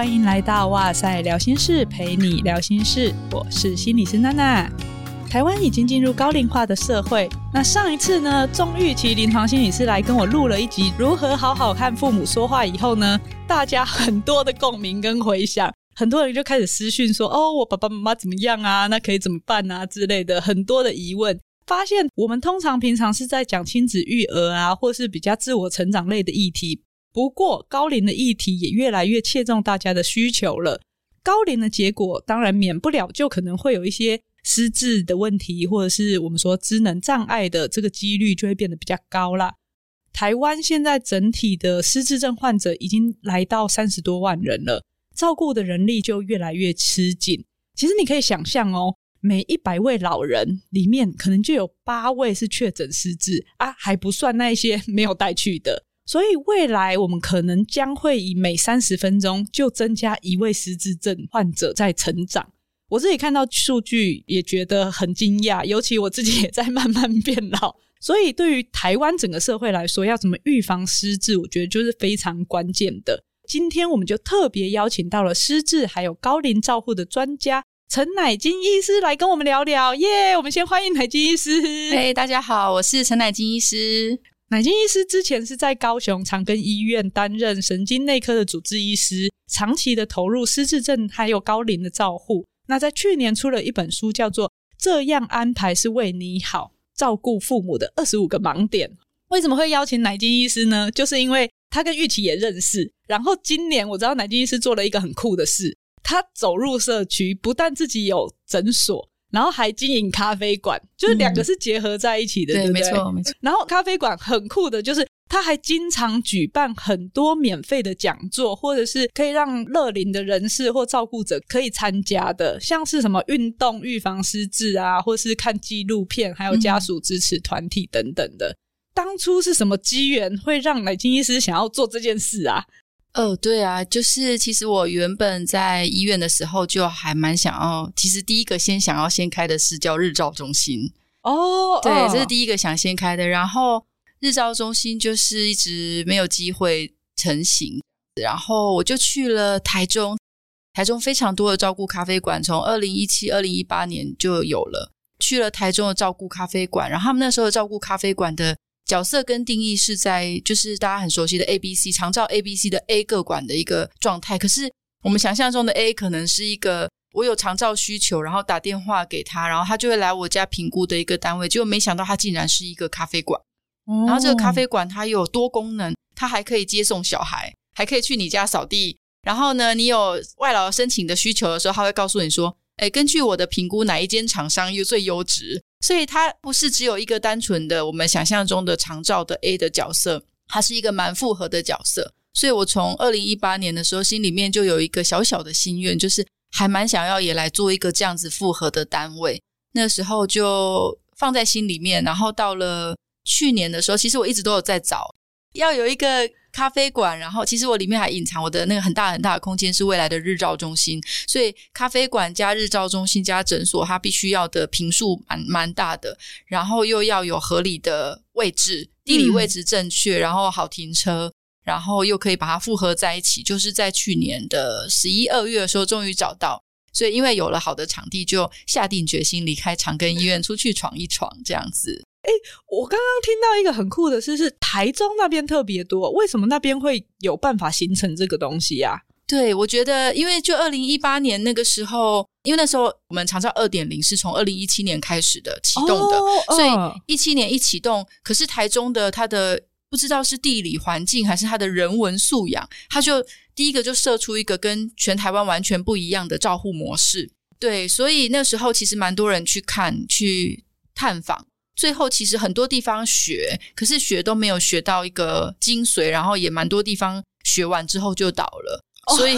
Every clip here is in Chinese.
欢迎来到哇塞聊心事，陪你聊心事。我是心理师娜娜。台湾已经进入高龄化的社会，那上一次呢，钟玉琪临床心理师来跟我录了一集如何好好看父母说话以后呢，大家很多的共鸣跟回响，很多人就开始私讯说：“哦，我爸爸妈妈怎么样啊？那可以怎么办啊？”之类的很多的疑问。发现我们通常平常是在讲亲子育儿啊，或是比较自我成长类的议题。不过，高龄的议题也越来越切中大家的需求了。高龄的结果，当然免不了就可能会有一些失智的问题，或者是我们说智能障碍的这个几率就会变得比较高啦。台湾现在整体的失智症患者已经来到三十多万人了，照顾的人力就越来越吃紧。其实你可以想象哦，每一百位老人里面，可能就有八位是确诊失智啊，还不算那些没有带去的。所以未来我们可能将会以每三十分钟就增加一位失智症患者在成长。我自己看到数据也觉得很惊讶，尤其我自己也在慢慢变老。所以对于台湾整个社会来说，要怎么预防失智，我觉得就是非常关键的。今天我们就特别邀请到了失智还有高龄照护的专家陈乃菁医师来跟我们聊聊。耶！我们先欢迎乃菁医师。嘿，大家好，我是陈乃菁医师。乃菁医师之前是在高雄长庚医院担任神经内科的主治医师，长期的投入失智症还有高龄的照护。那在去年出了一本书，叫做《这样安排是为你好：照顾父母的二十五个盲点》。为什么会邀请乃菁医师呢？就是因为他跟玉琪也认识。然后今年我知道乃菁医师做了一个很酷的事，他走入社区，不但自己有诊所。然后还经营咖啡馆，就是两个是结合在一起的，嗯、对不对？没错，没错。然后咖啡馆很酷的，就是他还经常举办很多免费的讲座，或者是可以让乐龄的人士或照顾者可以参加的，像是什么运动预防失智啊，或是看纪录片，还有家属支持团体等等的。嗯、当初是什么机缘会让乃金医师想要做这件事啊？哦，对啊，就是其实我原本在医院的时候就还蛮想要，其实第一个先想要先开的是叫日照中心哦，对，这是第一个想先开的，然后日照中心就是一直没有机会成型，然后我就去了台中，台中非常多的照顾咖啡馆，从二零一七、二零一八年就有了，去了台中的照顾咖啡馆，然后他们那时候照顾咖啡馆的。角色跟定义是在，就是大家很熟悉的 A、B、C 长照 A、B、C 的 A 个管的一个状态。可是我们想象中的 A 可能是一个我有长照需求，然后打电话给他，然后他就会来我家评估的一个单位。结果没想到他竟然是一个咖啡馆。然后这个咖啡馆它有多功能，它还可以接送小孩，还可以去你家扫地。然后呢，你有外劳申请的需求的时候，他会告诉你说：“诶，根据我的评估，哪一间厂商又最优质？”所以它不是只有一个单纯的我们想象中的长照的 A 的角色，它是一个蛮复合的角色。所以我从二零一八年的时候，心里面就有一个小小的心愿，就是还蛮想要也来做一个这样子复合的单位。那时候就放在心里面，然后到了去年的时候，其实我一直都有在找，要有一个。咖啡馆，然后其实我里面还隐藏我的那个很大很大的空间是未来的日照中心，所以咖啡馆加日照中心加诊所，它必须要的平数蛮蛮大的，然后又要有合理的位置，地理位置正确，然后好停车，然后又可以把它复合在一起。就是在去年的十一二月的时候，终于找到，所以因为有了好的场地，就下定决心离开长庚医院，出去闯一闯，这样子。哎，我刚刚听到一个很酷的事，是台中那边特别多，为什么那边会有办法形成这个东西呀？对，我觉得，因为就二零一八年那个时候，因为那时候我们长照二点零是从二零一七年开始的启动的，哦、所以一七年一启动，可是台中的它的不知道是地理环境还是它的人文素养，它就第一个就设出一个跟全台湾完全不一样的照护模式。对，所以那时候其实蛮多人去看去探访。最后其实很多地方学，可是学都没有学到一个精髓，然后也蛮多地方学完之后就倒了，哦、所 以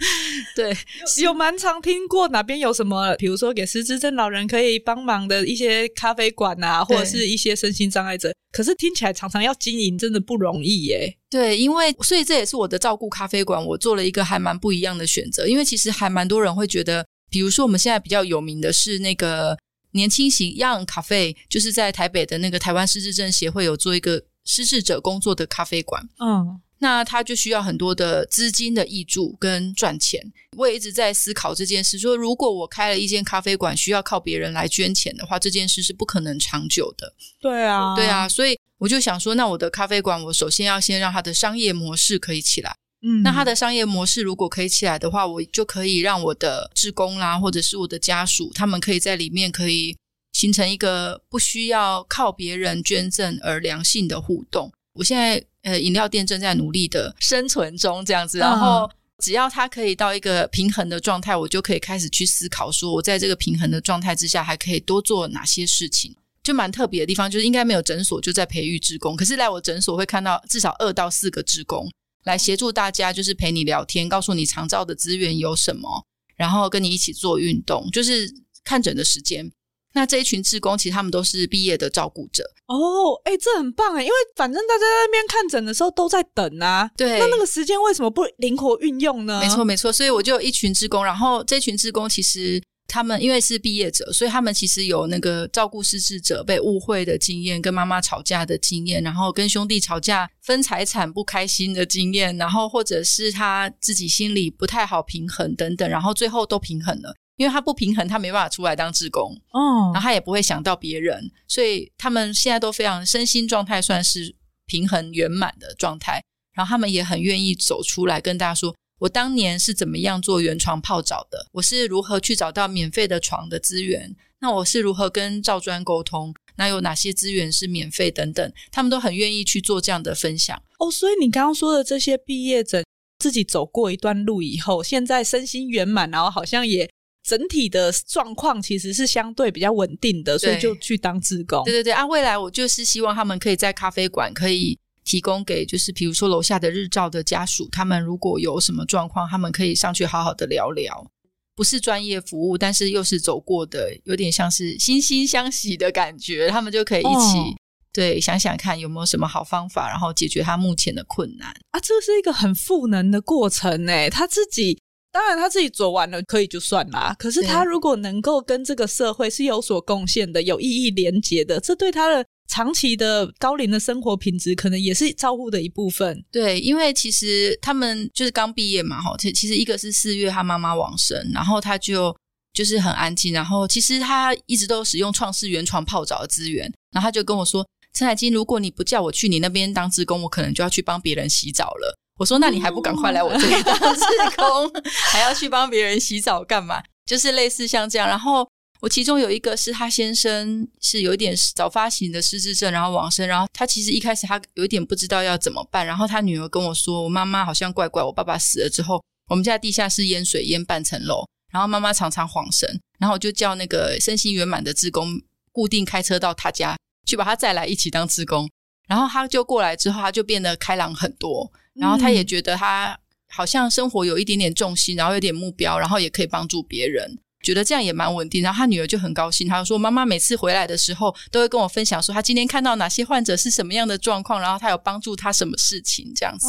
对，有蛮常听过哪边有什么，比如说给失智症老人可以帮忙的一些咖啡馆啊，或者是一些身心障碍者，可是听起来常常要经营真的不容易耶。对，因为所以这也是我的照顾咖啡馆，我做了一个还蛮不一样的选择，因为其实还蛮多人会觉得，比如说我们现在比较有名的是那个。年轻型 Young Cafe 就是在台北的那个台湾失智症协会有做一个失智者工作的咖啡馆。嗯，那他就需要很多的资金的益助跟赚钱。我也一直在思考这件事，说如果我开了一间咖啡馆，需要靠别人来捐钱的话，这件事是不可能长久的。对啊，对啊，所以我就想说，那我的咖啡馆，我首先要先让它的商业模式可以起来。嗯，那它的商业模式如果可以起来的话，我就可以让我的职工啦，或者是我的家属，他们可以在里面可以形成一个不需要靠别人捐赠而良性的互动。我现在呃，饮料店正在努力的生存中，这样子。然后只要它可以到一个平衡的状态，我就可以开始去思考，说我在这个平衡的状态之下，还可以多做哪些事情。就蛮特别的地方，就是应该没有诊所就在培育职工，可是来我诊所会看到至少二到四个职工来协助大家，就是陪你聊天，告诉你长照的资源有什么，然后跟你一起做运动，就是看诊的时间。那这一群志工，其实他们都是毕业的照顾者哦，哎、欸，这很棒哎，因为反正大家在那边看诊的时候都在等啊，对，那那个时间为什么不灵活运用呢？没错没错，所以我就有一群志工，然后这群志工其实他们因为是毕业者，所以他们其实有那个照顾失智者被误会的经验，跟妈妈吵架的经验，然后跟兄弟吵架分财产不开心的经验，然后或者是他自己心里不太好平衡等等，然后最后都平衡了。因为他不平衡，他没办法出来当志工，哦，然后他也不会想到别人，所以他们现在都非常身心状态算是平衡圆满的状态。然后他们也很愿意走出来跟大家说，我当年是怎么样做原床泡澡的，我是如何去找到免费的床的资源，那我是如何跟赵专沟通，那有哪些资源是免费等等，他们都很愿意去做这样的分享。哦，所以你刚刚说的这些毕业者自己走过一段路以后，现在身心圆满，然后好像也。整体的状况其实是相对比较稳定的，所以就去当志工。对对对，啊，未来我就是希望他们可以在咖啡馆可以提供给，就是比如说楼下的日照的家属，他们如果有什么状况，他们可以上去好好的聊聊。不是专业服务，但是又是走过的，有点像是惺惺相惜的感觉。他们就可以一起、哦、对想想看有没有什么好方法，然后解决他目前的困难啊。这是一个很赋能的过程诶，他自己。当然，他自己做完了可以就算啦。可是他如果能够跟这个社会是有所贡献的、有意义连结的，这对他的长期的高龄的生活品质，可能也是照顾的一部分。对，因为其实他们就是刚毕业嘛，哈。其其实一个是四月他妈妈往生，然后他就就是很安静。然后其实他一直都使用创世原床泡澡的资源。然后他就跟我说：“陈海金，如果你不叫我去你那边当职工，我可能就要去帮别人洗澡了。”我说：“那你还不赶快来我这里当志工，还要去帮别人洗澡干嘛？就是类似像这样。然后我其中有一个是他先生是有一点早发型的失智症，然后往生。然后他其实一开始他有一点不知道要怎么办。然后他女儿跟我说：‘我妈妈好像怪怪，我爸爸死了之后，我们家地下室淹水淹半层楼，然后妈妈常常晃神。然后我就叫那个身心圆满的志工固定开车到他家去把他载来一起当志工。然后他就过来之后，他就变得开朗很多。”然后他也觉得他好像生活有一点点重心，然后有点目标，然后也可以帮助别人，觉得这样也蛮稳定。然后他女儿就很高兴，他就说：“妈妈每次回来的时候都会跟我分享，说他今天看到哪些患者是什么样的状况，然后他有帮助他什么事情这样子。”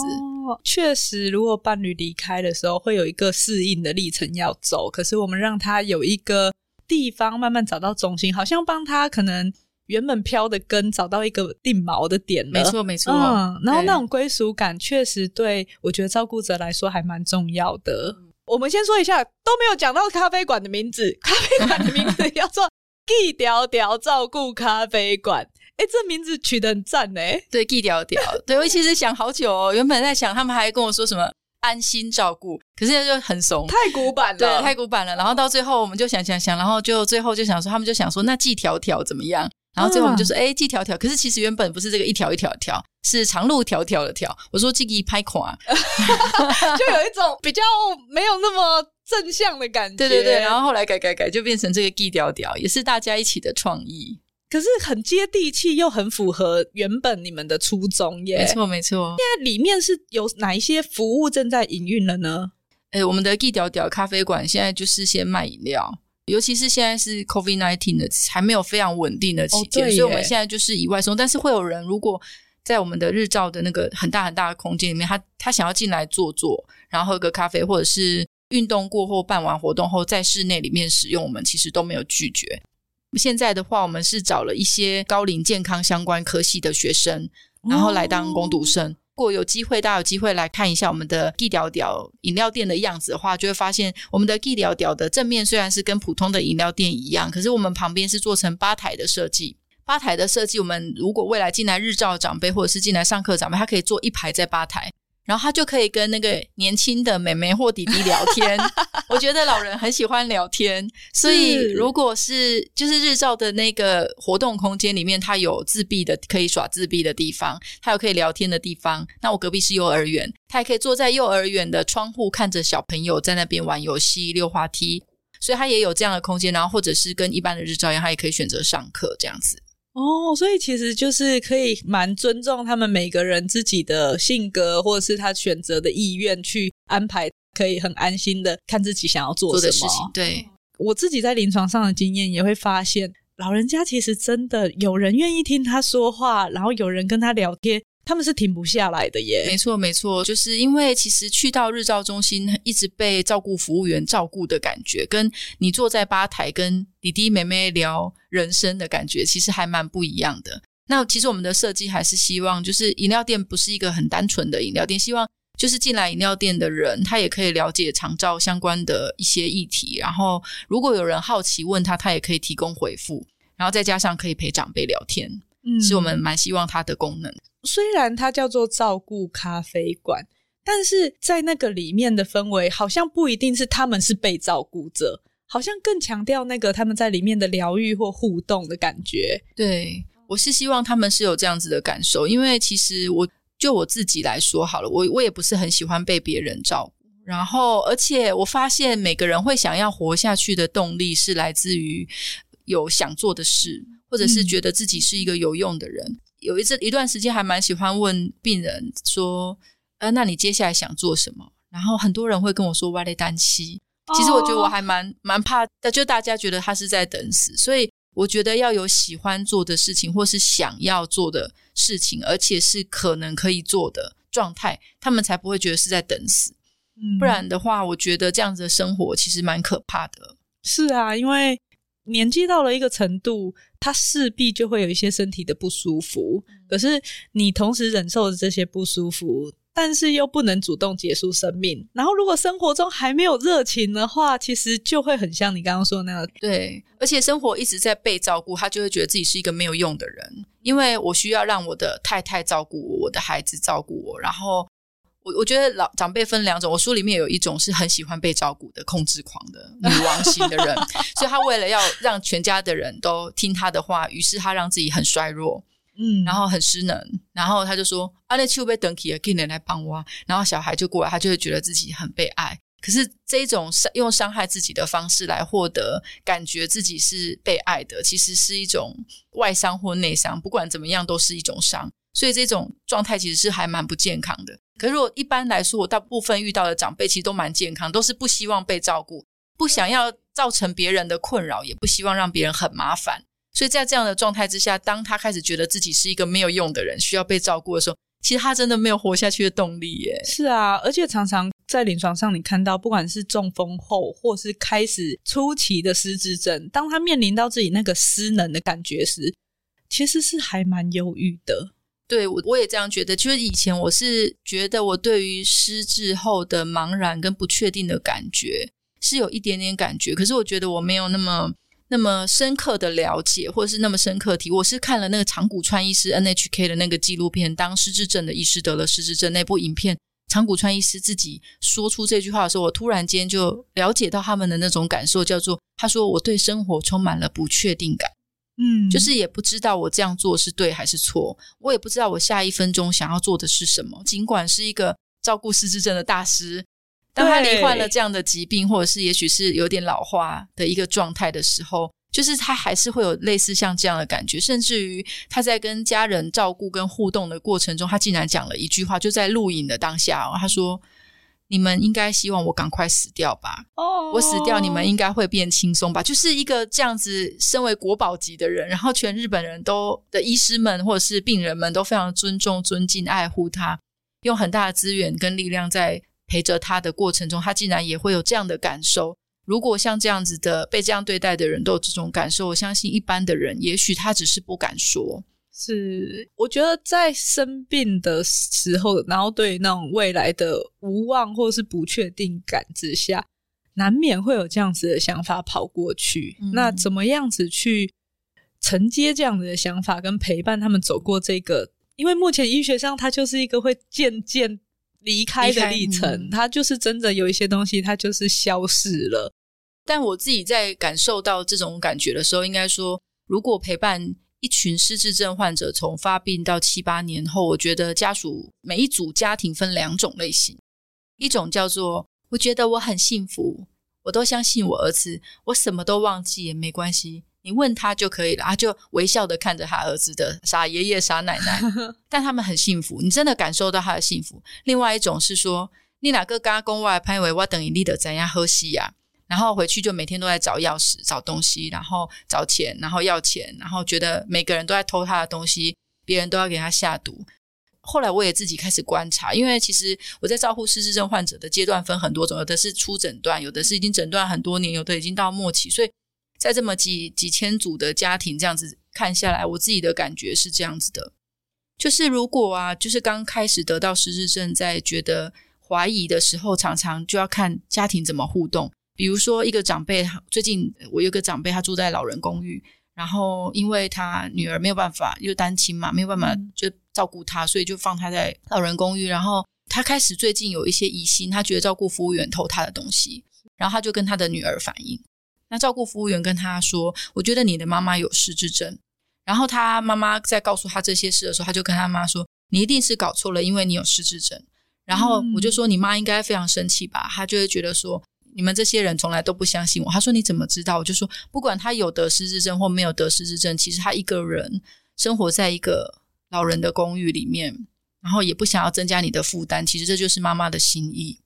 哦，确实，如果伴侣离开的时候，会有一个适应的历程要走。可是我们让他有一个地方慢慢找到中心，好像帮他可能。原本飘的根找到一个定锚的点了，没错没错。嗯，然后那种归属感确实对我觉得照顾者来说还蛮重要的。嗯。我们先说一下，都没有讲到咖啡馆的名字，咖啡馆的名字叫做 “记条条照顾咖啡馆”。哎，这名字取得很赞哎。对，记条条。对，我其实想好久哦，原本在想他们还跟我说什么。安心照顾，可是现在就很怂，太古板了，对，太古板了。然后到最后，我们就想想想，然后就最后就想说，他们就想说，那记条条怎么样？然后最后我们就说，哎、嗯，记条条。可是其实原本不是这个一条一条条，是长路迢迢的条。我说这个拍垮，就有一种比较没有那么正向的感觉。对对对，然后后来改改改，就变成这个记条条，也是大家一起的创意。可是很接地气，又很符合原本你们的初衷耶。没错，没错。现在里面是有哪一些服务正在营运了呢？哎，我们的 G 屌屌咖啡馆现在就是先卖饮料，尤其是现在是 COVID nineteen 的，还没有非常稳定的期间，哦，所以我们现在就是以外送。但是会有人如果在我们的日照的那个很大很大的空间里面，他他想要进来坐坐，然后喝个咖啡，或者是运动过后办完活动后在室内里面使用，我们其实都没有拒绝。现在的话，我们是找了一些高龄健康相关科系的学生，然后来当攻读生。哦、如果有机会，大家有机会来看一下我们的记条条饮料店的样子的话，就会发现我们的记条条的正面虽然是跟普通的饮料店一样，可是我们旁边是做成吧台的设计。吧台的设计，我们如果未来进来日照长辈或者是进来上课长辈，他可以坐一排在吧台。然后他就可以跟那个年轻的妹妹或弟弟聊天。我觉得老人很喜欢聊天，所以如果是就是日照的那个活动空间里面，它有自闭的可以耍自闭的地方，还有可以聊天的地方。那我隔壁是幼儿园，他也可以坐在幼儿园的窗户看着小朋友在那边玩游戏、溜滑梯，所以他也有这样的空间。然后或者是跟一般的日照一样，他也可以选择上课这样子。哦，所以其实就是可以蛮尊重他们每个人自己的性格，或者是他选择的意愿去安排，可以很安心的看自己想要做的事情。对，我自己在临床上的经验也会发现，老人家其实真的有人愿意听他说话，然后有人跟他聊天。他们是停不下来的耶，没错没错，就是因为其实去到日照中心，一直被照顾服务员照顾的感觉，跟你坐在吧台跟弟弟妹妹聊人生的感觉，其实还蛮不一样的。那其实我们的设计还是希望，就是饮料店不是一个很单纯的饮料店，希望就是进来饮料店的人，他也可以了解长照相关的一些议题，然后如果有人好奇问他，他也可以提供回复，然后再加上可以陪长辈聊天，嗯，是我们蛮希望它的功能。虽然它叫做照顾咖啡馆，但是在那个里面的氛围，好像不一定是他们是被照顾者，好像更强调那个他们在里面的疗愈或互动的感觉。对，我是希望他们是有这样子的感受，因为其实我就我自己来说好了，我我也不是很喜欢被别人照顾，然后而且我发现每个人会想要活下去的动力是来自于有想做的事，或者是觉得自己是一个有用的人。嗯有一次一段时间还蛮喜欢问病人说：“呃，那你接下来想做什么？”然后很多人会跟我说“我在等死”，其实我觉得我还蛮蛮怕，就大家觉得他是在等死。所以我觉得要有喜欢做的事情，或是想要做的事情，而且是可能可以做的状态，他们才不会觉得是在等死。嗯，不然的话，我觉得这样子的生活其实蛮可怕的。是啊，因为。年纪到了一个程度，他势必就会有一些身体的不舒服。可是你同时忍受着这些不舒服，但是又不能主动结束生命。然后，如果生活中还没有热情的话，其实就会很像你刚刚说的那样。对，而且生活一直在被照顾，他就会觉得自己是一个没有用的人。因为我需要让我的太太照顾我，我的孩子照顾我，然后。我我觉得老长辈分两种，我书里面有一种是很喜欢被照顾的控制狂的女王型的人，所以他为了要让全家的人都听他的话，于是他让自己很衰弱，嗯，然后很失能，然后他就说：“啊，那去被等起了，给人来帮我。”然后小孩就过来，他就会觉得自己很被爱。可是这一种伤用伤害自己的方式来获得感觉自己是被爱的，其实是一种外伤或内伤，不管怎么样都是一种伤。所以这种状态其实是还蛮不健康的。可是如果一般来说，我大部分遇到的长辈其实都蛮健康，都是不希望被照顾，不想要造成别人的困扰，也不希望让别人很麻烦。所以在这样的状态之下，当他开始觉得自己是一个没有用的人，需要被照顾的时候，其实他真的没有活下去的动力耶。是啊，而且常常在临床上，你看到不管是中风后，或是开始初期的失智症，当他面临到自己那个失能的感觉时，其实是还蛮忧郁的。对，我我也这样觉得。就是以前我是觉得我对于失智后的茫然跟不确定的感觉是有一点点感觉，可是我觉得我没有那么那么深刻的了解，或者是那么深刻体。我是看了那个长谷川医师 NHK 的那个纪录片，当失智症的医师得了失智症那部影片，长谷川医师自己说出这句话的时候，我突然间就了解到他们的那种感受，叫做他说我对生活充满了不确定感。嗯，就是也不知道我这样做是对还是错，我也不知道我下一分钟想要做的是什么。尽管是一个照顾失智症的大师，当他罹患了这样的疾病，或者是也许是有点老化的一个状态的时候，就是他还是会有类似像这样的感觉。甚至于他在跟家人照顾跟互动的过程中，他竟然讲了一句话，就在录影的当下哦，他说。你们应该希望我赶快死掉吧？哦，oh. 我死掉，你们应该会变轻松吧？就是一个这样子，身为国宝级的人，然后全日本人都的医师们或者是病人们都非常尊重、尊敬、爱护他，用很大的资源跟力量在陪着他的过程中，他竟然也会有这样的感受。如果像这样子的被这样对待的人都有这种感受，我相信一般的人也许他只是不敢说，是，我觉得在生病的时候，然后对那种未来的无望或是不确定感之下，难免会有这样子的想法跑过去。嗯、那怎么样子去承接这样子的想法，跟陪伴他们走过这个？因为目前医学上，它就是一个会渐渐离开的历程，嗯、它就是真的有一些东西，它就是消失了。但我自己在感受到这种感觉的时候，应该说，如果陪伴一群失智症患者从发病到七八年后，我觉得家属每一组家庭分两种类型，一种叫做我觉得我很幸福，我都相信我儿子，我什么都忘记也没关系，你问他就可以了，他就微笑的看着他儿子的傻爷爷傻奶奶，但他们很幸福，你真的感受到他的幸福。另外一种是说，你哪个家公外拍为我等于你的怎样喝西呀？然后回去就每天都在找钥匙、找东西，然后找钱，然后要钱，然后觉得每个人都在偷他的东西，别人都要给他下毒。后来我也自己开始观察，因为其实我在照顾失智症患者的阶段分很多种，有的是初诊断，有的是已经诊断很多年，有的已经到末期。所以在这么几几千组的家庭这样子看下来，我自己的感觉是这样子的：就是如果啊，就是刚开始得到失智症，在觉得怀疑的时候，常常就要看家庭怎么互动。比如说，一个长辈，最近我有个长辈，他住在老人公寓，然后因为他女儿没有办法，又单亲嘛，没有办法就照顾他，所以就放他在老人公寓。然后他开始最近有一些疑心，他觉得照顾服务员偷他的东西，然后他就跟他的女儿反映。那照顾服务员跟他说：“我觉得你的妈妈有失智症。”然后他妈妈在告诉他这些事的时候，他就跟他妈说：“你一定是搞错了，因为你有失智症。”然后我就说：“你妈应该非常生气吧？”她就会觉得说。你们这些人从来都不相信我。他说：“你怎么知道？”我就说：“不管他有得失智症或没有得失智症，其实他一个人生活在一个老人的公寓里面，然后也不想要增加你的负担。其实这就是妈妈的心意。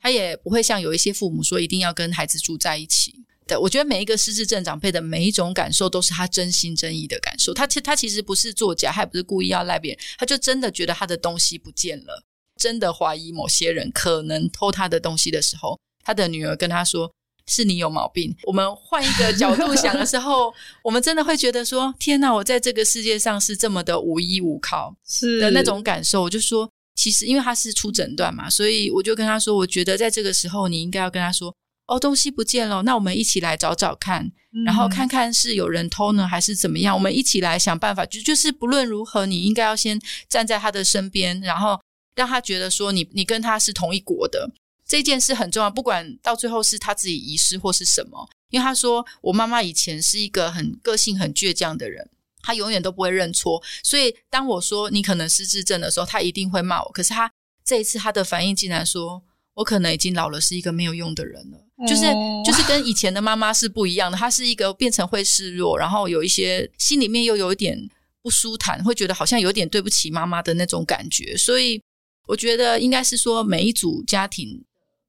他也不会像有一些父母说一定要跟孩子住在一起。对，我觉得每一个失智症长辈的每一种感受都是他真心真意的感受。他其他其实不是作假，他也不是故意要赖别人，他就真的觉得他的东西不见了，真的怀疑某些人可能偷他的东西的时候。”他的女儿跟他说：“是你有毛病。”我们换一个角度想的时候，我们真的会觉得说：“天哪，我在这个世界上是这么的无依无靠，是的那种感受。”我就说：“其实，因为他是出诊断嘛，所以我就跟他说，我觉得在这个时候，你应该要跟他说：‘哦，东西不见了，那我们一起来找找看，然后看看是有人偷呢，还是怎么样？我们一起来想办法。就就是不论如何，你应该要先站在他的身边，然后让他觉得说你，你你跟他是同一国的。”这件事很重要，不管到最后是他自己遗失或是什么，因为他说我妈妈以前是一个很个性很倔强的人，她永远都不会认错，所以当我说你可能失智症的时候，她一定会骂我。可是她这一次她的反应竟然说我可能已经老了，是一个没有用的人了，就是就是跟以前的妈妈是不一样的，她是一个变成会示弱，然后有一些心里面又有一点不舒坦，会觉得好像有点对不起妈妈的那种感觉，所以我觉得应该是说每一组家庭。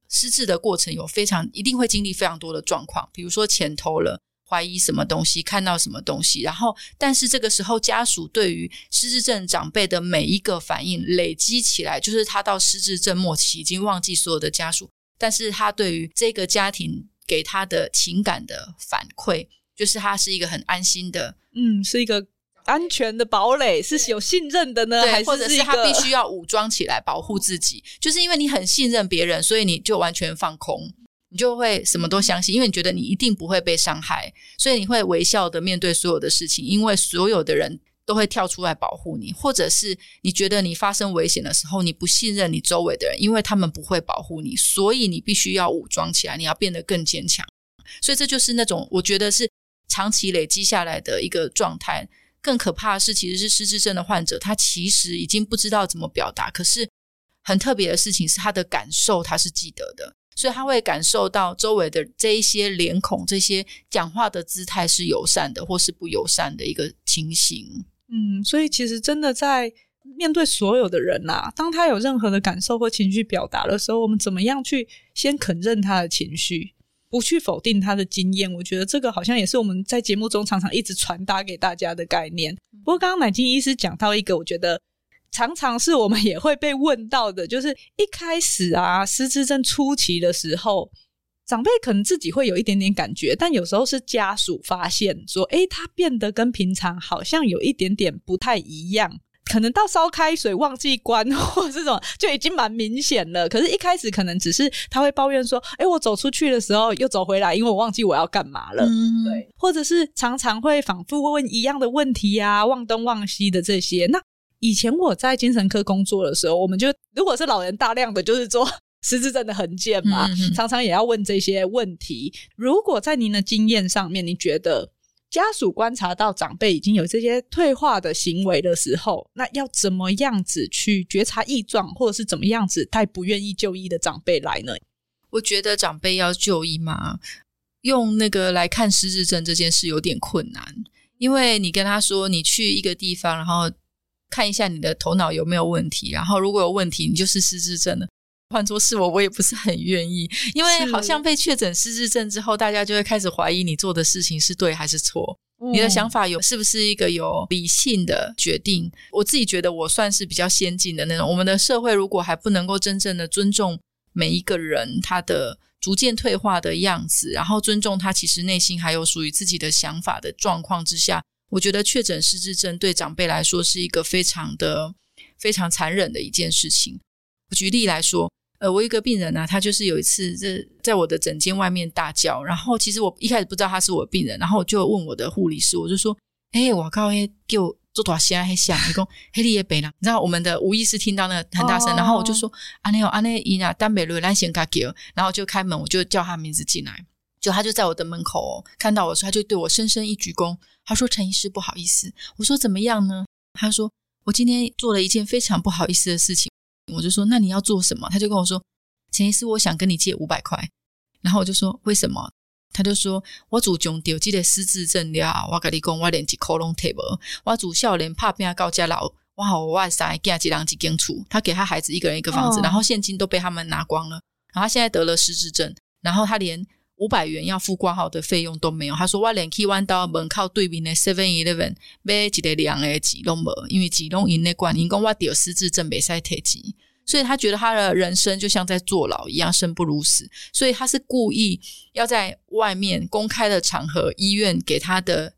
失智的过程有非常一定会经历非常多的状况，比如说钱偷了，怀疑什么东西，看到什么东西，然后但是这个时候家属对于失智症长辈的每一个反应累积起来，就是他到失智症末期已经忘记所有的家属，但是他对于这个家庭给他的情感的反馈，就是他是一个很安心的，嗯，是一个。安全的堡垒是有信任的呢，还或者是他必须要武装起来保护自己？就是因为你很信任别人，所以你就完全放空，你就会什么都相信，因为你觉得你一定不会被伤害，所以你会微笑的面对所有的事情，因为所有的人都会跳出来保护你，或者是你觉得你发生危险的时候，你不信任你周围的人，因为他们不会保护你，所以你必须要武装起来，你要变得更坚强。所以这就是那种我觉得是长期累积下来的一个状态。更可怕的是，其实是失智症的患者，他其实已经不知道怎么表达。可是很特别的事情是，他的感受他是记得的，所以他会感受到周围的这一些脸孔、这些讲话的姿态是友善的，或是不友善的一个情形。嗯，所以其实真的在面对所有的人呐、啊，当他有任何的感受或情绪表达的时候，我们怎么样去先肯认他的情绪？不去否定他的经验，我觉得这个好像也是我们在节目中常常一直传达给大家的概念。不过，刚刚乃金医师讲到一个，我觉得常常是我们也会被问到的，就是一开始啊，失智症初期的时候，长辈可能自己会有一点点感觉，但有时候是家属发现说，诶，他变得跟平常好像有一点点不太一样，可能到烧开水忘记关或这种就已经蛮明显了。可是，一开始可能只是他会抱怨说，哎，我走出去的时候又走回来，因为我忘记我要干嘛了。嗯，对，或者是常常会反复问一样的问题啊，忘东忘西的这些。那以前我在精神科工作的时候，我们就如果是老人大量的就是做。失智症的痕迹嘛，嗯、常常也要问这些问题。如果在您的经验上面，你觉得家属观察到长辈已经有这些退化的行为的时候，那要怎么样子去觉察异状，或者是怎么样子带不愿意就医的长辈来呢？我觉得长辈要就医嘛，用那个来看失智症这件事有点困难，因为你跟他说你去一个地方，然后看一下你的头脑有没有问题，然后如果有问题，你就是失智症了。换作是我，我也不是很愿意，因为好像被确诊失智症之后，大家就会开始怀疑你做的事情是对还是错，嗯、你的想法有是不是一个有理性的决定？我自己觉得我算是比较先进的那种。我们的社会如果还不能够真正的尊重每一个人他的逐渐退化的样子，然后尊重他其实内心还有属于自己的想法的状况之下，我觉得确诊失智症对长辈来说是一个非常的非常残忍的一件事情。举例来说。呃，我一个病人呢、他就是有一次在在我的诊间外面大叫，然后其实我一开始不知道他是我的病人，然后我就问我的护理师，我就说：“哎，我靠，哎，给我做多少声还响？你讲黑利也北了。”你知道我们的无意识听到那个很大声，然后我就说：“阿内哦，阿内伊娜丹北瑞兰先卡给。”然后就开门，我就叫他名字进来，就他就在我的门口、哦、看到我说，他就对我深深一鞠躬，他说：“陈医师，不好意思。”我说：“怎么样呢？”他说：“我今天做了一件非常不好意思的事情。”我就说，那你要做什么？他就跟我说，前一次，我想跟你借五百块。然后我就说，为什么？他就说，我祖宗丢记得失智症了，我跟你讲，我连一口拢提无。我祖少年怕变到家老，我好我外甥给他几两几间厝，他给他孩子一个人一个房子，哦、然后现金都被他们拿光了。然后他现在得了失智症，然后他连五百元要付挂号的费用都没有。他说，我连去弯到门口对面的 Seven Eleven 买一个两个钱拢无，因为钱拢因咧管，因讲我得失智症没使提钱。所以他觉得他的人生就像在坐牢一样，生不如死。所以他是故意要在外面公开的场合，医院给他的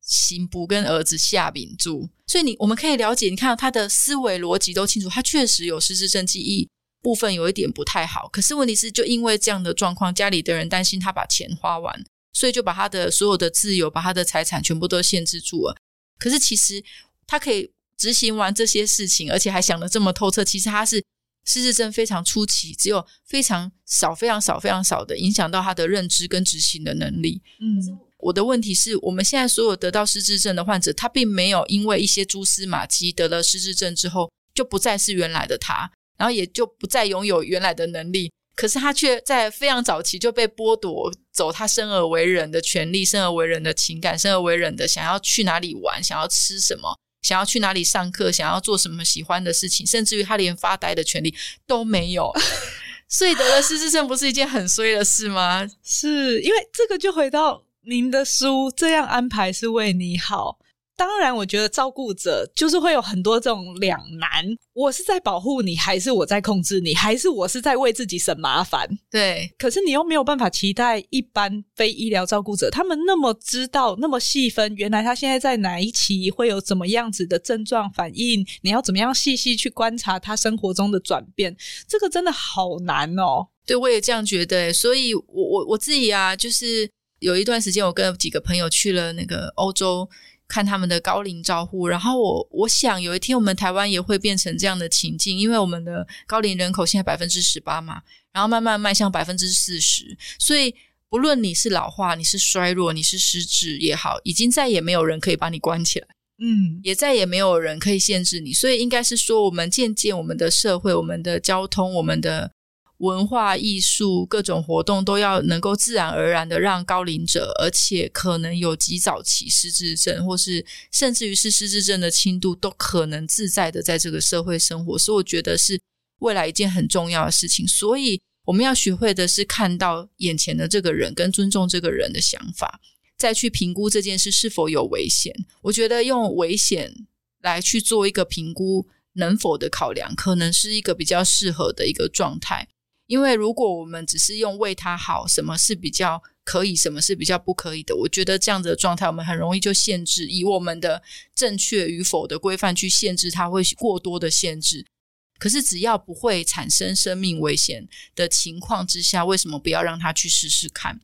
新妇跟儿子下秉注。所以你我们可以了解，你看到他的思维逻辑都清楚，他确实有失智症记忆部分有一点不太好。可是问题是，就因为这样的状况，家里的人担心他把钱花完，所以就把他的所有的自由、把他的财产全部都限制住了。可是其实他可以。执行完这些事情，而且还想得这么透彻，其实他是失智症非常初期，只有非常少、非常少、非常少的影响到他的认知跟执行的能力。嗯，我的问题是我们现在所有得到失智症的患者，他并没有因为一些蛛丝马迹得了失智症之后就不再是原来的他，然后也就不再拥有原来的能力，可是他却在非常早期就被剥夺走他生而为人的权利、生而为人的情感、生而为人的想要去哪里玩、想要吃什么。想要去哪里上课，想要做什么喜欢的事情，甚至于他连发呆的权利都没有，所以得了失智症不是一件很衰的事吗？是因为这个就回到您的书，这样安排是为你好。当然，我觉得照顾者就是会有很多这种两难：我是在保护你，还是我在控制你，还是我是在为自己省麻烦？对。可是你又没有办法期待一般非医疗照顾者，他们那么知道、那么细分，原来他现在在哪一期会有怎么样子的症状反应？你要怎么样细细去观察他生活中的转变？这个真的好难哦。对，我也这样觉得。所以我我我自己啊，就是有一段时间，我跟几个朋友去了那个欧洲。看他们的高龄照护，然后我我想有一天我们台湾也会变成这样的情境，因为我们的高龄人口现在百分之十八嘛，然后慢慢迈向百分之四十，所以不论你是老化、你是衰弱、你是失智也好，已经再也没有人可以把你关起来，嗯，也再也没有人可以限制你，所以应该是说，我们渐渐我们的社会、我们的交通、我们的。文化艺术各种活动都要能够自然而然的让高龄者，而且可能有极早期失智症，或是甚至于是失智症的轻度，都可能自在的在这个社会生活。所以我觉得是未来一件很重要的事情。所以我们要学会的是看到眼前的这个人，跟尊重这个人的想法，再去评估这件事是否有危险。我觉得用危险来去做一个评估能否的考量，可能是一个比较适合的一个状态。因为如果我们只是用为他好，什么是比较可以，什么是比较不可以的，我觉得这样子的状态，我们很容易就限制，以我们的正确与否的规范去限制他，会过多的限制。可是只要不会产生生命危险的情况之下，为什么不要让他去试试看？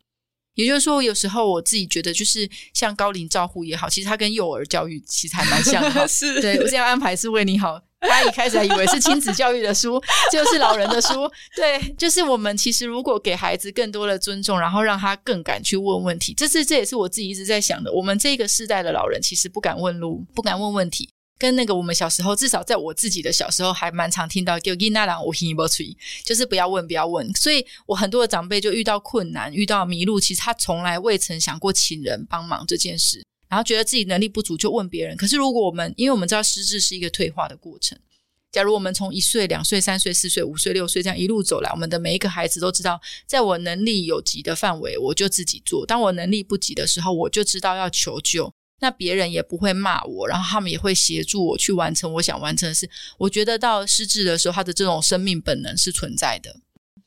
也就是说，有时候我自己觉得，就是像高龄照护也好，其实他跟幼儿教育其实还蛮像的。是，对，我这样安排是为你好。他一开始还以为是亲子教育的书，就是老人的书。对，就是我们其实如果给孩子更多的尊重，然后让他更敢去问问题，这是这也是我自己一直在想的。我们这个世代的老人其实不敢问路，不敢问问题，跟那个我们小时候，至少在我自己的小时候，还蛮常听到“”，就是不要问，不要问。所以我很多的长辈就遇到困难，遇到迷路，其实他从来未曾想过请人帮忙这件事。然后觉得自己能力不足就问别人，可是如果我们，因为我们知道失智是一个退化的过程，假如我们从一岁、两岁、三岁、四岁、五岁、六岁这样一路走来，我们的每一个孩子都知道，在我能力有及的范围，我就自己做；当我能力不及的时候，我就知道要求救，那别人也不会骂我，然后他们也会协助我去完成我想完成的事。我觉得到失智的时候，他的这种生命本能是存在的。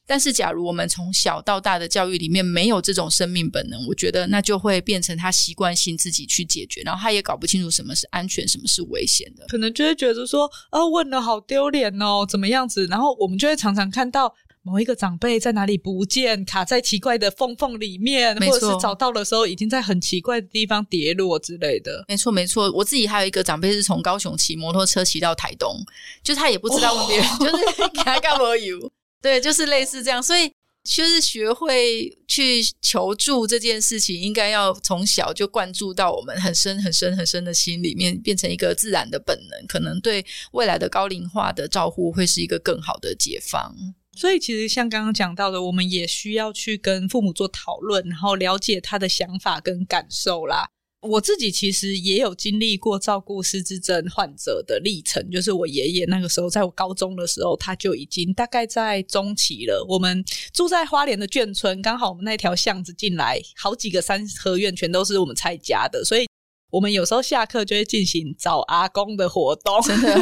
但是，假如我们从小到大的教育里面没有这种生命本能，我觉得那就会变成他习惯性自己去解决，然后他也搞不清楚什么是安全，什么是危险的，可能就会觉得说，啊，问了好丢脸哦，怎么样子？然后我们就会常常看到某一个长辈在哪里不见，卡在奇怪的缝缝里面，或者是找到的时候已经在很奇怪的地方跌落之类的。没错，没错。我自己还有一个长辈是从高雄骑摩托车骑到台东，就他也不知道问别人，哦、就是 给他干嘛油。对，就是类似这样，所以就是学会去求助这件事情，应该要从小就灌注到我们很深、很深、很深的心里面，变成一个自然的本能，可能对未来的高龄化的照护会是一个更好的解放。所以，其实像刚刚讲到的，我们也需要去跟父母做讨论，然后了解他的想法跟感受啦。我自己其实也有经历过照顾失智症患者的历程，就是我爷爷那个时候，在我高中的时候，他就已经大概在中期了。我们住在花莲的眷村，刚好我们那条巷子进来好几个三合院，全都是我们蔡家的，所以我们有时候下课就会进行找阿公的活动，真的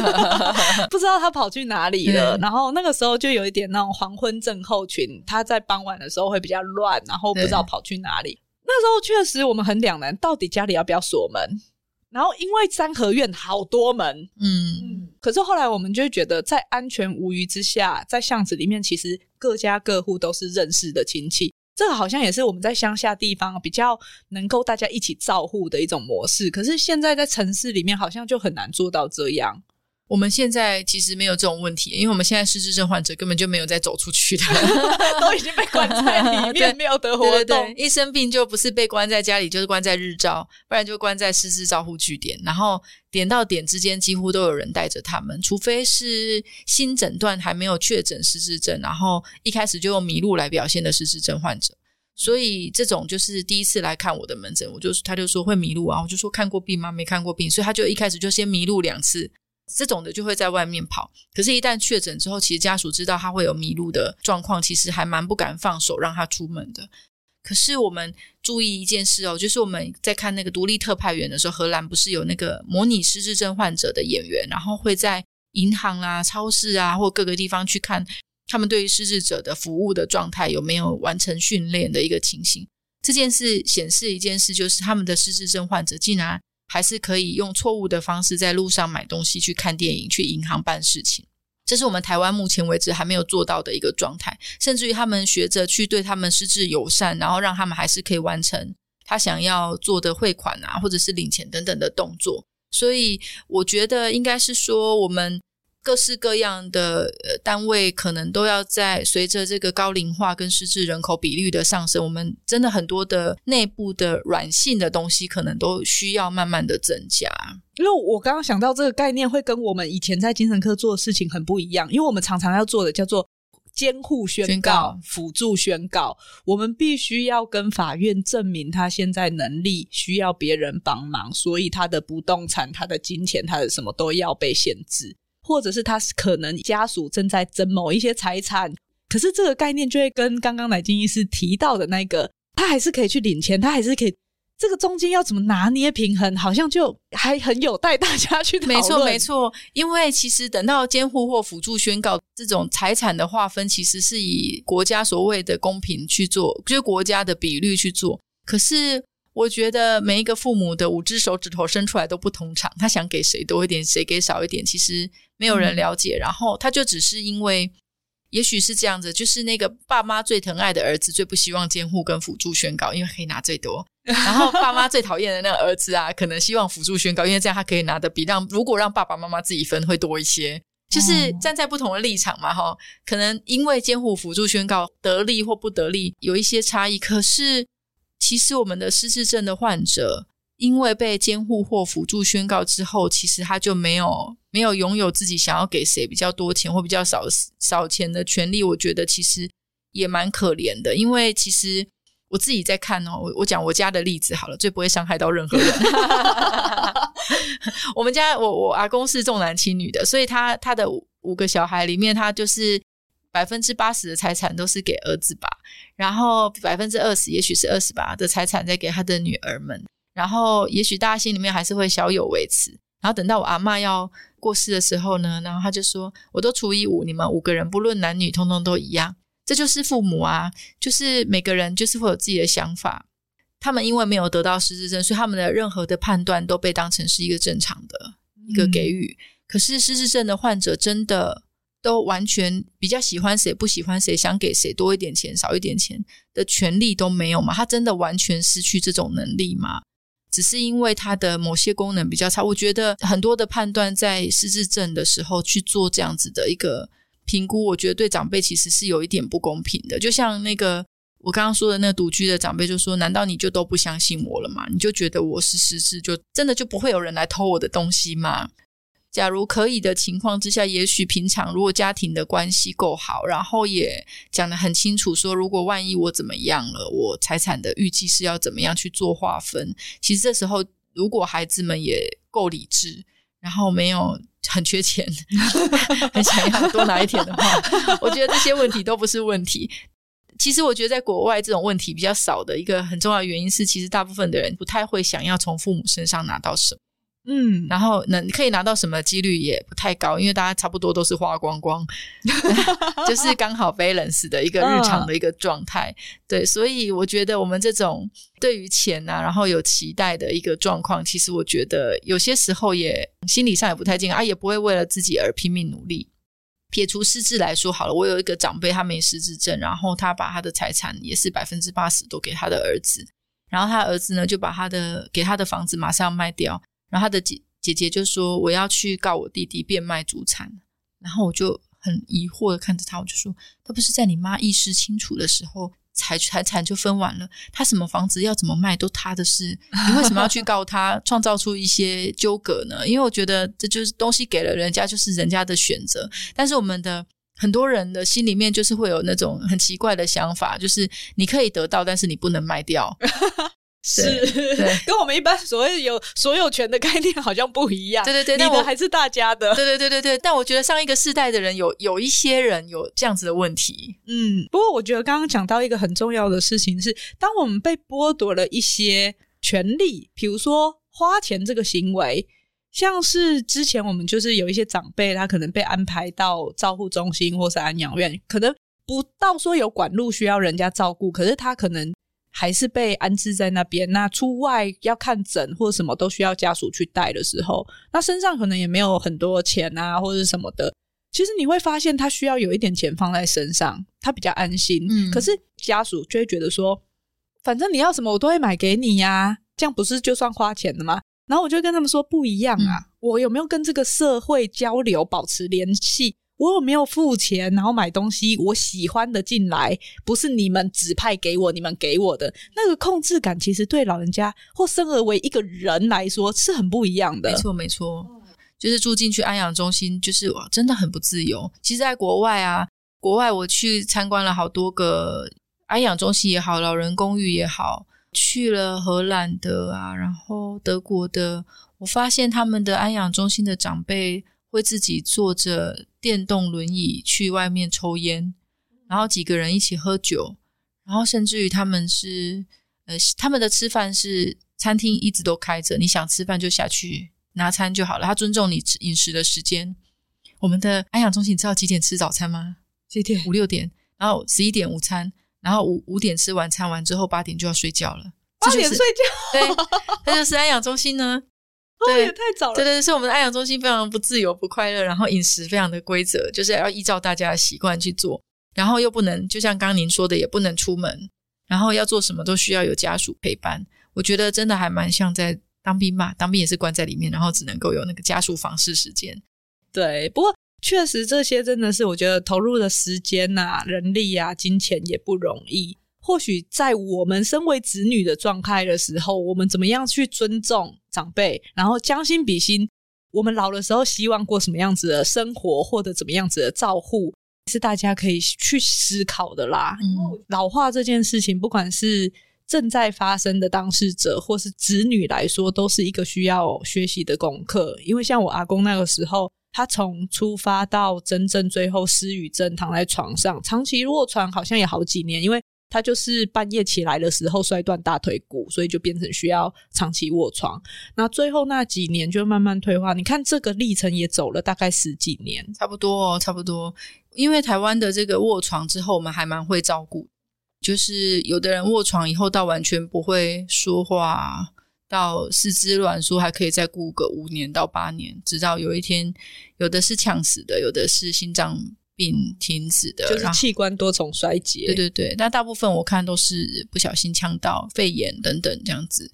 不知道他跑去哪里了。然后那个时候就有一点那种黄昏症候群，他在傍晚的时候会比较乱，然后不知道跑去哪里。那时候确实我们很两难，到底家里要不要锁门？然后因为三合院好多门，嗯，可是后来我们就会觉得，在安全无虞之下，在巷子里面，其实各家各户都是认识的亲戚，这个好像也是我们在乡下地方比较能够大家一起照护的一种模式。可是现在在城市里面，好像就很难做到这样。我们现在其实没有这种问题，因为我们现在失智症患者根本就没有再走出去的，都已经被关在里面，没有得活动。对对对，一生病就不是被关在家里，就是关在日照，不然就关在失智照护据点。然后点到点之间几乎都有人带着他们，除非是新诊断还没有确诊失智症，然后一开始就用迷路来表现的失智症患者。所以这种就是第一次来看我的门诊，我就他就说会迷路啊，我就说看过病吗？没看过病，所以他就一开始就先迷路两次。这种的就会在外面跑，可是，一旦确诊之后，其实家属知道他会有迷路的状况，其实还蛮不敢放手让他出门的。可是我们注意一件事哦，就是我们在看那个独立特派员的时候，荷兰不是有那个模拟失智症患者的演员，然后会在银行啊、超市啊或各个地方去看他们对于失智者的服务的状态有没有完成训练的一个情形。这件事显示一件事，就是他们的失智症患者竟然。还是可以用错误的方式在路上买东西、去看电影、去银行办事情，这是我们台湾目前为止还没有做到的一个状态。甚至于他们学着去对他们失智友善，然后让他们还是可以完成他想要做的汇款啊，或者是领钱等等的动作。所以我觉得应该是说我们。各式各样的单位可能都要在随着这个高龄化跟失智人口比率的上升，我们真的很多的内部的软性的东西可能都需要慢慢的增加。因为我刚刚想到这个概念会跟我们以前在精神科做的事情很不一样，因为我们常常要做的叫做监护宣告、宣告辅助宣告，我们必须要跟法院证明他现在能力需要别人帮忙，所以他的不动产、他的金钱、他的什么都要被限制。或者是他可能家属正在争某一些财产，可是这个概念就会跟刚刚乃金医师提到的那个，他还是可以去领钱，他还是可以这个中间要怎么拿捏平衡，好像就还很有待大家去讨论。没错，没错，因为其实等到监护或辅助宣告这种财产的划分，其实是以国家所谓的公平去做，就是国家的比率去做。可是我觉得每一个父母的五只手指头伸出来都不同长，他想给谁多一点，谁给少一点，其实没有人了解。嗯、然后他就只是因为。也许是这样子，就是那个爸妈最疼爱的儿子最不希望监护跟辅助宣告，因为可以拿最多。然后爸妈最讨厌的那个儿子啊，可能希望辅助宣告，因为这样他可以拿的比让如果让爸爸妈妈自己分会多一些。就是站在不同的立场嘛，哈，可能因为监护辅助宣告得利或不得利有一些差异。可是其实我们的失智症的患者。因为被监护或辅助宣告之后，其实他就没有没有拥有自己想要给谁比较多钱或比较少少钱的权利。我觉得其实也蛮可怜的，因为其实我自己在看哦，我我讲我家的例子好了，最不会伤害到任何人。我们家我我阿公是重男轻女的，所以他他的五个小孩里面，他就是百分之八十的财产都是给儿子吧，然后百分之二十，也许是二十吧的财产再给他的女儿们。然后，也许大家心里面还是会小有维持。然后等到我阿妈要过世的时候呢，然后他就说：“我都除以五，你们五个人不论男女，通通都一样。这就是父母啊，就是每个人就是会有自己的想法。他们因为没有得到失智症，所以他们的任何的判断都被当成是一个正常的一个给予。嗯、可是失智症的患者真的都完全比较喜欢谁，不喜欢谁，想给谁多一点钱，少一点钱的权利都没有吗？他真的完全失去这种能力吗？”只是因为它的某些功能比较差，我觉得很多的判断在失智症的时候去做这样子的一个评估，我觉得对长辈其实是有一点不公平的。就像那个我刚刚说的那个独居的长辈就说：“难道你就都不相信我了吗？你就觉得我是失智，就真的就不会有人来偷我的东西吗？”假如可以的情况之下，也许平常如果家庭的关系够好，然后也讲得很清楚，说如果万一我怎么样了，我财产的预计是要怎么样去做划分。其实这时候，如果孩子们也够理智，然后没有很缺钱，很想要多拿一点的话，我觉得这些问题都不是问题。其实我觉得在国外这种问题比较少的一个很重要的原因是，其实大部分的人不太会想要从父母身上拿到什么。嗯，然后能可以拿到什么几率也不太高，因为大家差不多都是花光光，就是刚好 balance 的一个日常的一个状态。对，所以我觉得我们这种对于钱啊，然后有期待的一个状况，其实我觉得有些时候也心理上也不太健康啊，也不会为了自己而拼命努力。撇除失智来说好了，我有一个长辈，他没失智症，然后他把他的财产也是百分之八十都给他的儿子，然后他儿子呢就把他的给他的房子马上要卖掉。然后他的姐姐姐就说：“我要去告我弟弟变卖祖产。”然后我就很疑惑的看着他，我就说：“他不是在你妈意识清楚的时候，财财产就分完了？他什么房子要怎么卖都他的事，你为什么要去告他，创造出一些纠葛呢？因为我觉得这就是东西给了人家，就是人家的选择。但是我们的很多人的心里面就是会有那种很奇怪的想法，就是你可以得到，但是你不能卖掉。”是，跟我们一般所谓有所有权的概念好像不一样。对对对，你的还是大家的。对对对对对，但我觉得上一个世代的人有有一些人有这样子的问题。嗯，不过我觉得刚刚讲到一个很重要的事情是，当我们被剥夺了一些权利，比如说花钱这个行为，像是之前我们就是有一些长辈，他可能被安排到照护中心或是安养院，可能不到说有管路需要人家照顾，可是他可能。还是被安置在那边，那出外要看诊或者什么都需要家属去带的时候，那身上可能也没有很多钱啊，或者什么的。其实你会发现，他需要有一点钱放在身上，他比较安心。嗯，可是家属就会觉得说，反正你要什么我都会买给你呀，这样不是就算花钱了吗？然后我就跟他们说不一样啊，嗯，我有没有跟这个社会交流、保持联系？我有没有付钱，然后买东西，我喜欢的进来，不是你们指派给我，你们给我的那个控制感，其实对老人家或生而为一个人来说是很不一样的。没错，没错，就是住进去安养中心，就是哇，真的很不自由。其实，在国外啊，国外我去参观了好多个安养中心也好，老人公寓也好，去了荷兰的啊，然后德国的，我发现他们的安养中心的长辈。会自己坐着电动轮椅去外面抽烟，然后几个人一起喝酒，然后甚至于他们是呃，他们的吃饭是餐厅一直都开着，你想吃饭就下去拿餐就好了。他尊重你吃饮食的时间。我们的安养中心，你知道几点吃早餐吗？几点？五六点，然后十一点午餐，然后五五点吃晚餐完之后八点就要睡觉了。八点睡觉？对，这就是安养中心呢。对，哦、也太早了。对对对，是我们的爱养中心非常不自由不快乐，然后饮食非常的规则，就是要依照大家的习惯去做，然后又不能就像刚刚您说的，也不能出门，然后要做什么都需要有家属陪伴。我觉得真的还蛮像在当兵嘛，当兵也是关在里面，然后只能够有那个家属访视时间。对，不过确实这些真的是我觉得投入的时间呐、啊、人力啊、金钱也不容易。或许在我们身为子女的状态的时候，我们怎么样去尊重长辈，然后将心比心，我们老的时候希望过什么样子的生活，或者怎么样子的照护，是大家可以去思考的啦。嗯，老化这件事情，不管是正在发生的当事者，或是子女来说，都是一个需要学习的功课。因为像我阿公那个时候。他从出发到真正最后失语症躺在床上，长期卧床好像也好几年，因为他就是半夜起来的时候摔断大腿骨，所以就变成需要长期卧床。那最后那几年就慢慢退化，你看这个历程也走了大概十几年，差不多哦，差不多。因为台湾的这个卧床之后，我们还蛮会照顾，就是有的人卧床以后到完全不会说话。到四肢软缩，还可以再顾个五年到八年，直到有一天，有的是呛死的，有的是心脏病停止的，就是器官多重衰竭。对对对，那大部分我看都是不小心呛到肺炎等等这样子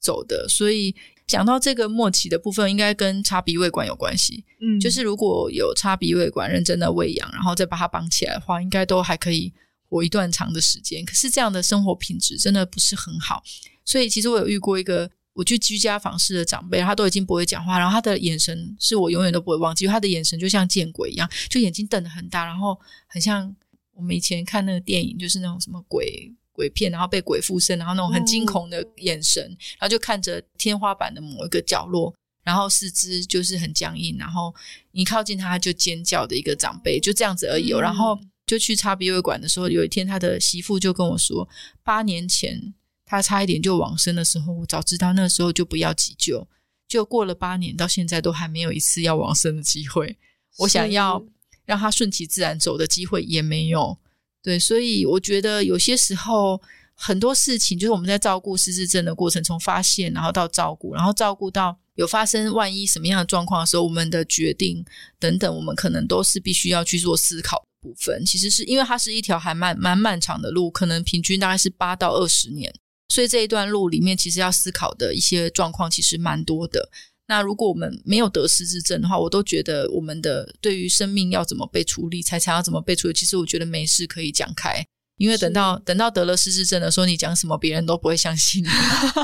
走的。所以讲到这个末期的部分，应该跟插鼻胃管有关系。嗯，就是如果有插鼻胃管认真的喂养，然后再把它绑起来的话，应该都还可以活一段长的时间。可是这样的生活品质真的不是很好。所以其实我有遇过一个。我去居家访视的长辈，他都已经不会讲话，然后他的眼神是我永远都不会忘记，他的眼神就像见鬼一样，就眼睛瞪得很大，然后很像我们以前看那个电影，就是那种什么鬼鬼片，然后被鬼附身，然后那种很惊恐的眼神，嗯、然后就看着天花板的某一个角落，然后四肢就是很僵硬，然后你靠近他就尖叫的一个长辈，就这样子而已。嗯、然后就去插鼻胃管的时候，有一天他的媳妇就跟我说，八年前。他差一点就往生的时候，我早知道那时候就不要急救。就过了八年，到现在都还没有一次要往生的机会。我想要让他顺其自然走的机会也没有。对，所以我觉得有些时候很多事情，就是我们在照顾失智症的过程，从发现然后到照顾，然后照顾到有发生万一什么样的状况的时候，我们的决定等等，我们可能都是必须要去做思考的部分。其实是因为它是一条还蛮蛮漫长的路，可能平均大概是八到二十年。所以这一段路里面，其实要思考的一些状况其实蛮多的。那如果我们没有得失智症的话，我都觉得我们的对于生命要怎么被处理，财产要怎么被处理，其实我觉得没事可以讲开。因为等到等到得了失智症的时候，你讲什么别人都不会相信你。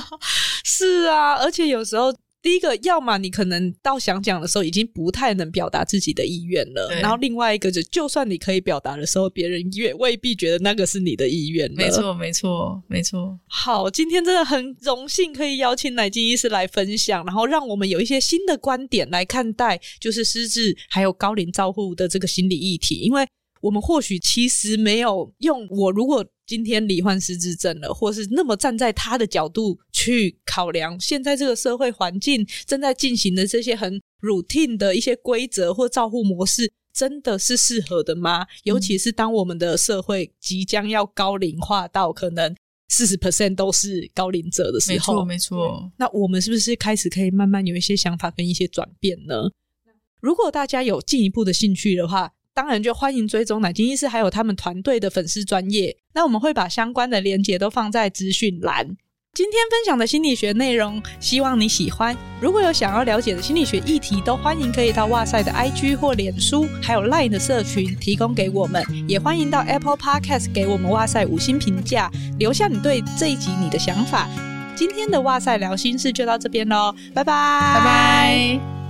是啊，而且有时候。第一个，要么你可能到想讲的时候已经不太能表达自己的意愿了，然后另外一个就，就算你可以表达的时候，别人也未必觉得那个是你的意愿。没错，没错，没错。好，今天真的很荣幸可以邀请乃金医师来分享，然后让我们有一些新的观点来看待，就是失智还有高龄照护的这个心理议题，因为我们或许其实没有用我如果。今天罹患失智症了，或是那么站在他的角度去考量，现在这个社会环境正在进行的这些很 routine 的一些规则或照护模式，真的是适合的吗？尤其是当我们的社会即将要高龄化到可能四十 percent 都是高龄者的时候，没错，没错。那我们是不是开始可以慢慢有一些想法跟一些转变呢？如果大家有进一步的兴趣的话，当然，就欢迎追踪乃菁医师还有他们团队的粉丝专业。那我们会把相关的连结都放在资讯栏。今天分享的心理学内容，希望你喜欢。如果有想要了解的心理学议题，都欢迎可以到哇塞的 IG 或脸书，还有 Line 的社群提供给我们。也欢迎到 Apple Podcast 给我们哇塞五星评价，留下你对这一集你的想法。今天的哇塞聊心事就到这边喽，拜拜，拜拜。